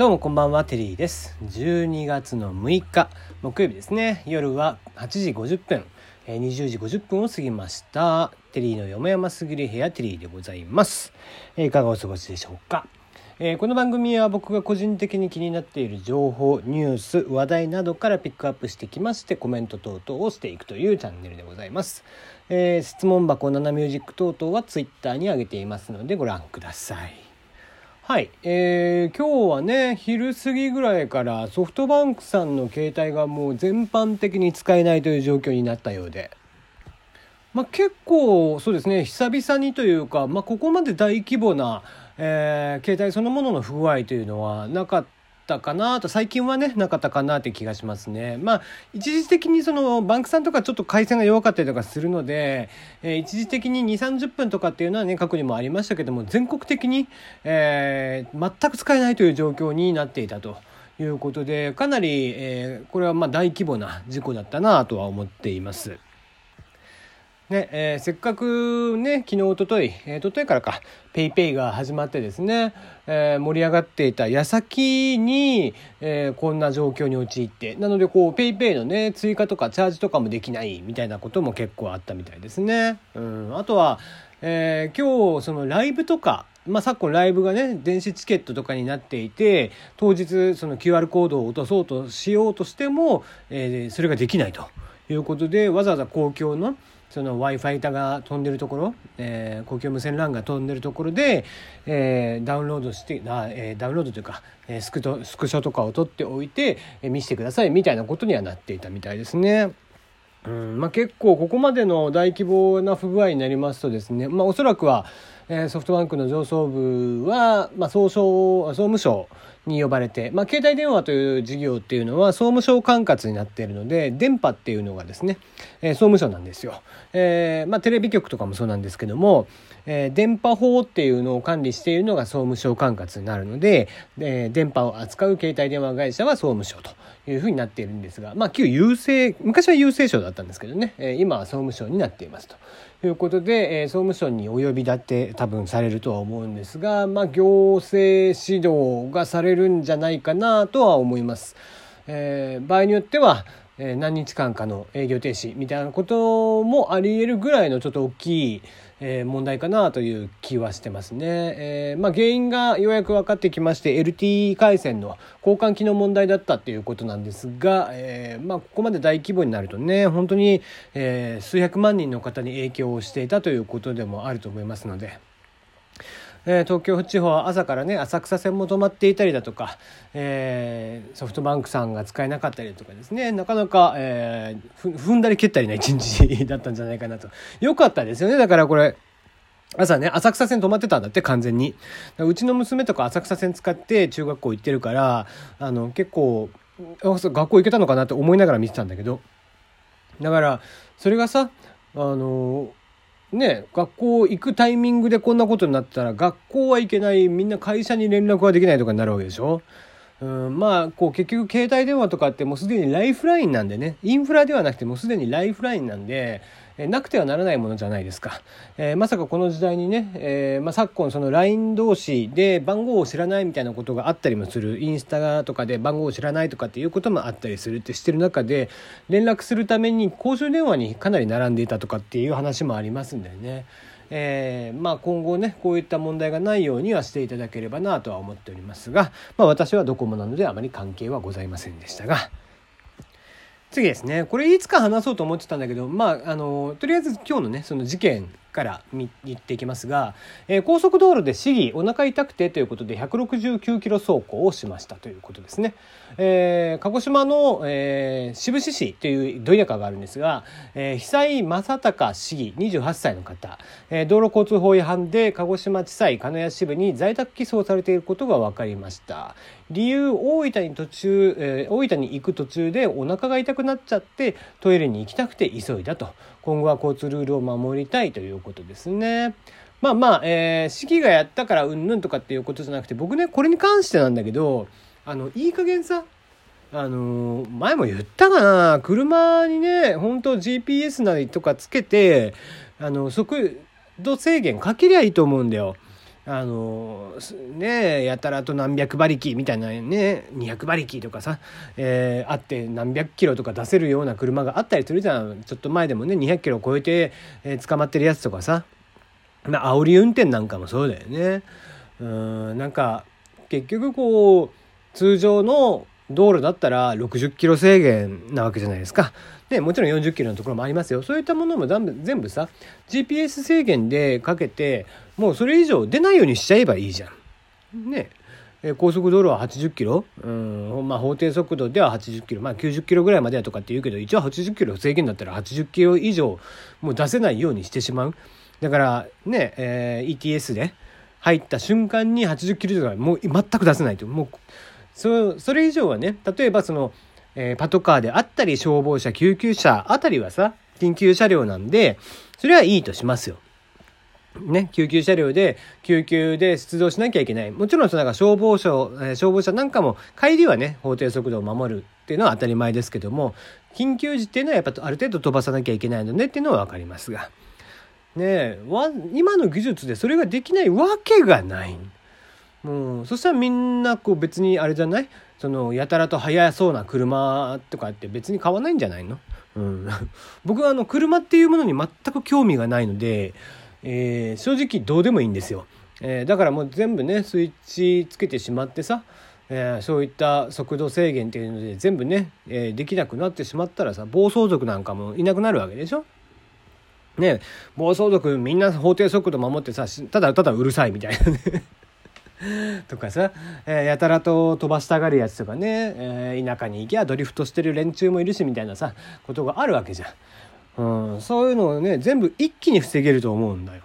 どうもこんばんは、テリーです。12月の6日、木曜日ですね。夜は8時50分、えー20時50分を過ぎました。テリーのよもやますぎる部屋、テリーでございます。えーいかがお過ごしでしょうか？えーこの番組は僕が個人的に気になっている情報、ニュース、話題などからピックアップしてきまして、コメント等々をしていくというチャンネルでございます。えー質問箱、ナナミュージック等々はツイッターに上げていますのでご覧ください。はい、えー今日はね昼過ぎぐらいからソフトバンクさんの携帯がもう全般的に使えないという状況になったようで、まあ、結構そうですね久々にというか、まあ、ここまで大規模な、えー携帯そのものの不具合というのはなかったかなと最近はねなかったかなって気がしますね。まあ一時的にそのバンクさんとかちょっと回線が弱かったりとかするので、えー一時的に2 3 0分とかっていうのはね過去にもありましたけども全国的に、えー全く使えないという状況になっていたと。いうことでかなり、えーこれはま大規模な事故だったなとは思っています。ねえーせっかくね昨日おととい、えー、とといからかペイペイが始まってですね、えー盛り上がっていた矢先に、えーこんな状況に陥ってなのでこうペイペイのね追加とかチャージとかもできないみたいなことも結構あったみたいですね。うん、あとは、えー今日そのライブとかまあ、昨今ライブがね電子チケットとかになっていて当日その QR コードを落とそうとしようとしても、えーそれができないということでわざわざ公共のその w i f i が飛んでるところ、えー公共無線 LAN が飛んでるところで、えーダウンロードしてあ、えーダウンロードというか、えースクスクショとかを取っておいて、えー見せてくださいみたいなことにはなっていたみたいですね。うんまあ、結構ここまでの大規模な不具合になりますとですね、まあ、おそらくは、えーソフトバンクの上層部は、まあ、総総務省に呼ばれて、まあ、携帯電話という事業っていうのは総務省管轄になっているので電波っていうのがですね、えー総務省なんですよ。えーまあ、テレビ局とかもそうなんですけども、えー電波法っていうのを管理しているのが総務省管轄になるので、え電波を扱う携帯電話会社は総務省というふうになっているんですが、まあ、旧郵政昔は郵政省だったんですけどね、えー今は総務省になっていますということで、えー総務省にお呼び立て多分されるとは思うんですが、まあ、行政指導がされるんじゃないかなとは思います。えー場合によってはえ何日間かの営業停止みたいなこともあり得るぐらいのちょっと大きい、え問題かなという気はしてますね。えまあ、原因がようやく分かってきまして LTE 回線の交換機の問題だったっていうことなんですが、えまあ、ここまで大規模になるとね本当に、え数百万人の方に影響をしていたということでもあると思いますので。えー東京地方は朝からね浅草線も止まっていたりだとか、えーソフトバンクさんが使えなかったりとかですね。なかなか、えー踏んだり蹴ったりな一日だったんじゃないかなと。よかったですよね。だからこれ朝ね浅草線止まってたんだって完全に。うちの娘とか浅草線使って中学校行ってるからあの結構学校行けたのかなって思いながら見てたんだけど。だからそれがさあのね学校行くタイミングでこんなことになったら学校は行けないみんな会社に連絡はできないとかになるわけでしょ？うん、まあこう結局携帯電話とかってもうすでにライフラインなんでね。インフラではなくてもうすでにライフラインなんで、えなくてはならないものじゃないですか、えーまさかこの時代にね、えーまあ、昨今その LINE 同士で番号を知らないみたいなことがあったりもする。インスタとかで番号を知らないとかっていうこともあったりするってしてる中で連絡するために公衆電話にかなり並んでいたとかっていう話もありますんでね。えーまあ、今後ねこういった問題がないようにはしていただければなとは思っておりますが、まあ、私はドコモなのであまり関係はございませんでしたが次ですね。これいつか話そうと思ってたんだけどまああのとりあえず今日のねその事件から見言っていきますが、えー高速道路で市議お腹痛くてということで169キロ走行をしましたということですね。えー鹿児島の、えー志布志市というど田舎があるんですが、えー久井正隆市議28歳の方、えー道路交通法違反で鹿児島地裁鹿屋支部に在宅起訴されていることが分かりました。理由大分に途中、えー大分に行く途中でお腹が痛くなっちゃってトイレに行きたくて急いだと今後は交通ルールを守りたいということですね。まあまあ、えー、四季がやったからうんぬんとかっていうことじゃなくて僕ねこれに関してなんだけどあのいい加減さあのー前も言ったかな車にね本当 GPS なりとかつけてあの速度制限かけりゃいいと思うんだよ。あのねやたらと何百馬力みたいなね200馬力とかさ、えー、あって何百キロとか出せるような車があったりするじゃん。ちょっと前でもね200キロ超えて、えー、捕まってるやつとかさ。あ煽り運転なんかもそうだよね。うんなんか結局こう通常の道路だったら60キロ制限なわけじゃないですか。でもちろん40キロのところもありますよ。そういったものも全部さ GPS 制限でかけてもうそれ以上出ないようにしちゃえばいいじゃん。ね。高速道路は80キロ、うんまあ、法定速度では80キロ、まあ、90キロぐらいまでやとかって言うけど一応80キロ制限だったら80キロ以上もう出せないようにしてしまうだからね、えー、ETS で入った瞬間に80キロ以上はもう全く出せないともうそそれ以上はね例えばその、えー、パトカーであったり消防車救急車あたりはさ緊急車両なんでそれはいいとしますよ。ね、救急車両で救急で出動しなきゃいけないもちろんそのなんか消防車、えー、消防車なんかも帰りはね法定速度を守るっていうのは当たり前ですけども緊急時っていうのはやっぱある程度飛ばさなきゃいけないのねっていうのは分かりますがね今の技術でそれができないわけがない。もう、そしたらみんなこう別にあれじゃない？そのやたらと速そうな車とかって別に買わないんじゃないの、うん、僕はあの車っていうものに全く興味がないので、えー、正直どうでもいいんですよ、えー、だからもう全部ねスイッチつけてしまってさ、えー、そういった速度制限っていうので全部ね、えできなくなってしまったらさ暴走族なんかもいなくなるわけでしょ？ね暴走族みんな法定速度守ってさただただうるさいみたいなね。とかさ、えー、やたらと飛ばしたがるやつとかね、えー、田舎に行きゃドリフトしてる連中もいるしみたいなさことがあるわけじゃん、うん、そういうのをね全部一気に防げると思うんだよ。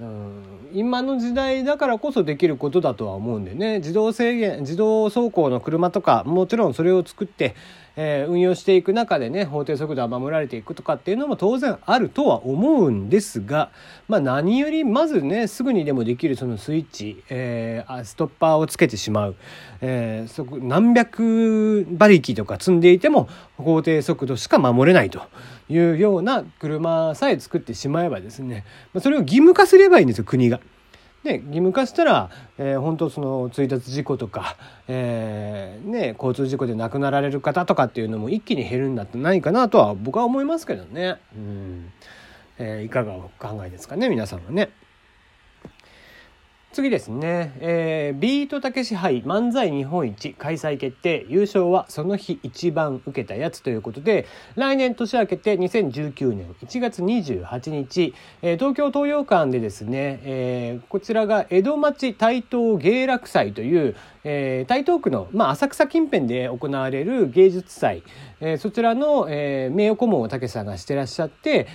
うん、今の時代だからこそできることだとは思うんでね自動制限自動走行の車とかもちろんそれを作ってえー、運用していく中でね法定速度は守られていくとかっていうのも当然あるとは思うんですが、まあ、何よりまずねすぐにでもできるそのスイッチ、えー、ストッパーをつけてしまう、えー、そこ何百馬力とか積んでいても法定速度しか守れないというような車さえ作ってしまえばですねそれを義務化すればいいんですよ国が。ね義務化したら、えー、本当その追突事故とか、えーね、交通事故で亡くなられる方とかっていうのも一気に減るんだってないかなとは僕は思いますけどね。うんえー、いかがお考えですかね皆さんはね。次ですね、えー、ビートたけし杯漫才日本一開催決定。優勝はその日一番受けたやつということで来年年明けて2019年1月28日、えー、東京東洋館でですね、えー、こちらが江戸町台東芸楽祭という、えー、台東区の、まあ、浅草近辺で行われる芸術祭、えー、そちらの、えー、名誉顧問をたけしさんがしてらっしゃって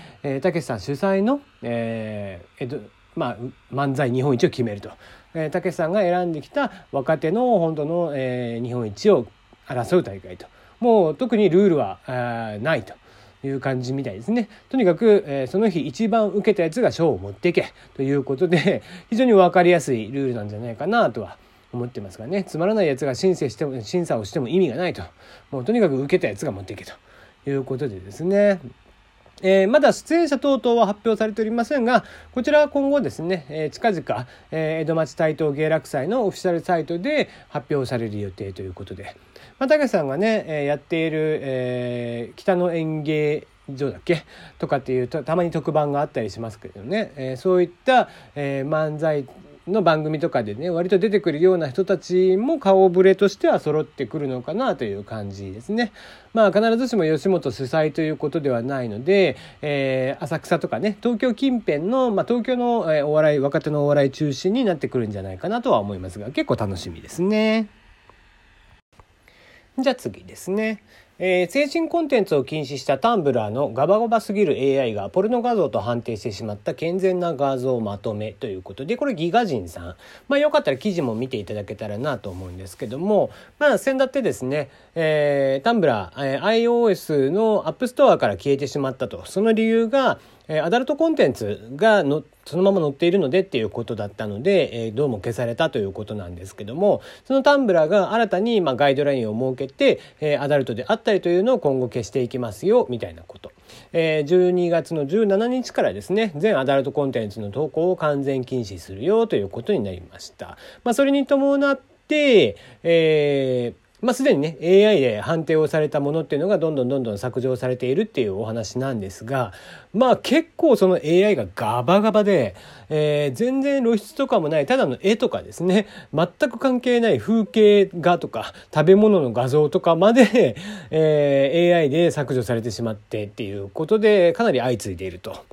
たけ、しさん主催の、えー、江戸まあ、漫才日本一を決めると。えたけしさんが選んできた若手の本当の、えー、日本一を争う大会と。もう特にルールはないと。いう感じみたいですね。とにかく、えー、その日一番受けたやつが賞を持っていけということで非常に分かりやすいルールなんじゃないかなとは思ってますがねつまらないやつが審査しても審査をしても意味がないともうとにかく受けたやつが持っていけということでですねえー、まだ出演者等々は発表されておりませんが、こちらは今後ですね、えー、近々、えー、江戸町台東芸楽祭のオフィシャルサイトで発表される予定ということで、まあ、竹さんがね、えー、やっている、えー、北の演芸所だっけ？とかっていうとたまに特番があったりしますけどね、えー、そういった、えー、漫才の番組とかでね割と出てくるような人たちも顔ぶれとしては揃ってくるのかなという感じですね。まあ必ずしも吉本主催ということではないので、えー、浅草とかね東京近辺の、まあ、東京の、えお笑い若手のお笑い中心になってくるんじゃないかなとは思いますが結構楽しみですね。じゃあ次ですね。えー、精神コンテンツを禁止したタンブラーのガバガバすぎる AI がポルノ画像と判定してしまった健全な画像まとめということでこれギガ人さん。まあよかったら記事も見ていただけたらなと思うんですけどもまあ先だってですね、えー、タンブラー、えー、iOS のアップストアから消えてしまったと。その理由がえ、アダルトコンテンツがのそのまま載っているのでっていうことだったので、え、どうも消されたということなんですけどもその Tumblr が新たにまガイドラインを設けて、え、アダルトであったりというのを今後消していきますよみたいなこと。えー、12月の17日からですね全アダルトコンテンツの投稿を完全禁止するよということになりました。まあ、それに伴って、えーまあ、すでにね AI で判定をされたものっていうのがどんどんどんどん削除されているっていうお話なんですがまあ結構その AI がガバガバで、えー、全然露出とかもないただの絵とかですね全く関係ない風景画とか食べ物の画像とかまで、えー、AI で削除されてしまってっていうことでかなり相次いでいると。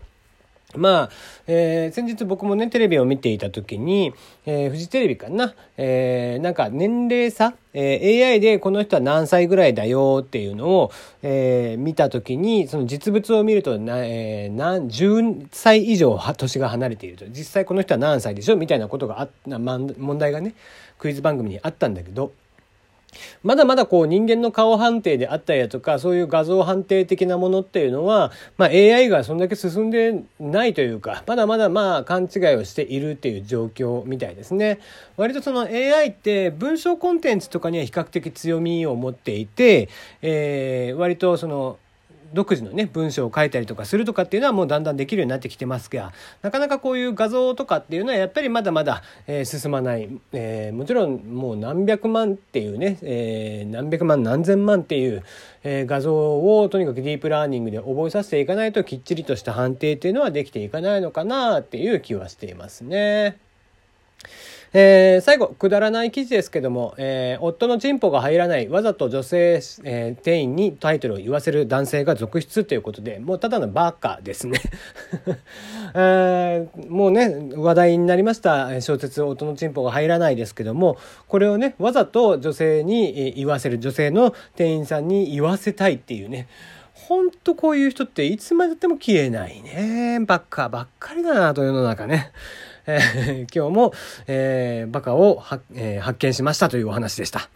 まあ、えー、先日僕もね、テレビを見ていた時に、えー、フジテレビかな、えー、なんか年齢差、えー、AI でこの人は何歳ぐらいだよっていうのを、えー、見た時に、その実物を見るとな、えー、何、10歳以上は年が離れていると。実際この人は何歳でしょ？みたいなことがあった、問題がね、クイズ番組にあったんだけど、まだまだこう人間の顔判定であったりだとかそういう画像判定的なものっていうのは、まあ、AI がそんだけ進んでないというかまだまだまあ勘違いをしているっていう状況みたいですね。割とその AI って文章コンテンツとかには比較的強みを持っていて、えー、割とその独自のね文章を書いたりとかするとかっていうのはもうだんだんできるようになってきてますがなかなかこういう画像とかっていうのはやっぱりまだまだ、えー、進まない、えー、もちろんもう何百万っていうね、えー、何百万何千万っていう、え、画像をとにかくディープラーニングで覚えさせていかないときっちりとした判定っていうのはできていかないのかなっていう気はしていますね。えー、最後、くだらない記事ですけども、えー、夫のチンポが入らない、わざと女性、えー、店員にタイトルを言わせる男性が続出ということで、もうただのバカですね、えー。もうね、話題になりました小説、夫のチンポが入らないですけども、これをね、わざと女性に言わせる、女性の店員さんに言わせたいっていうね、ほんとこういう人っていつまででも消えないね。バカばっかりだなと世の中ね。えー、今日も、えー、バカを、えー、発見しましたというお話でした。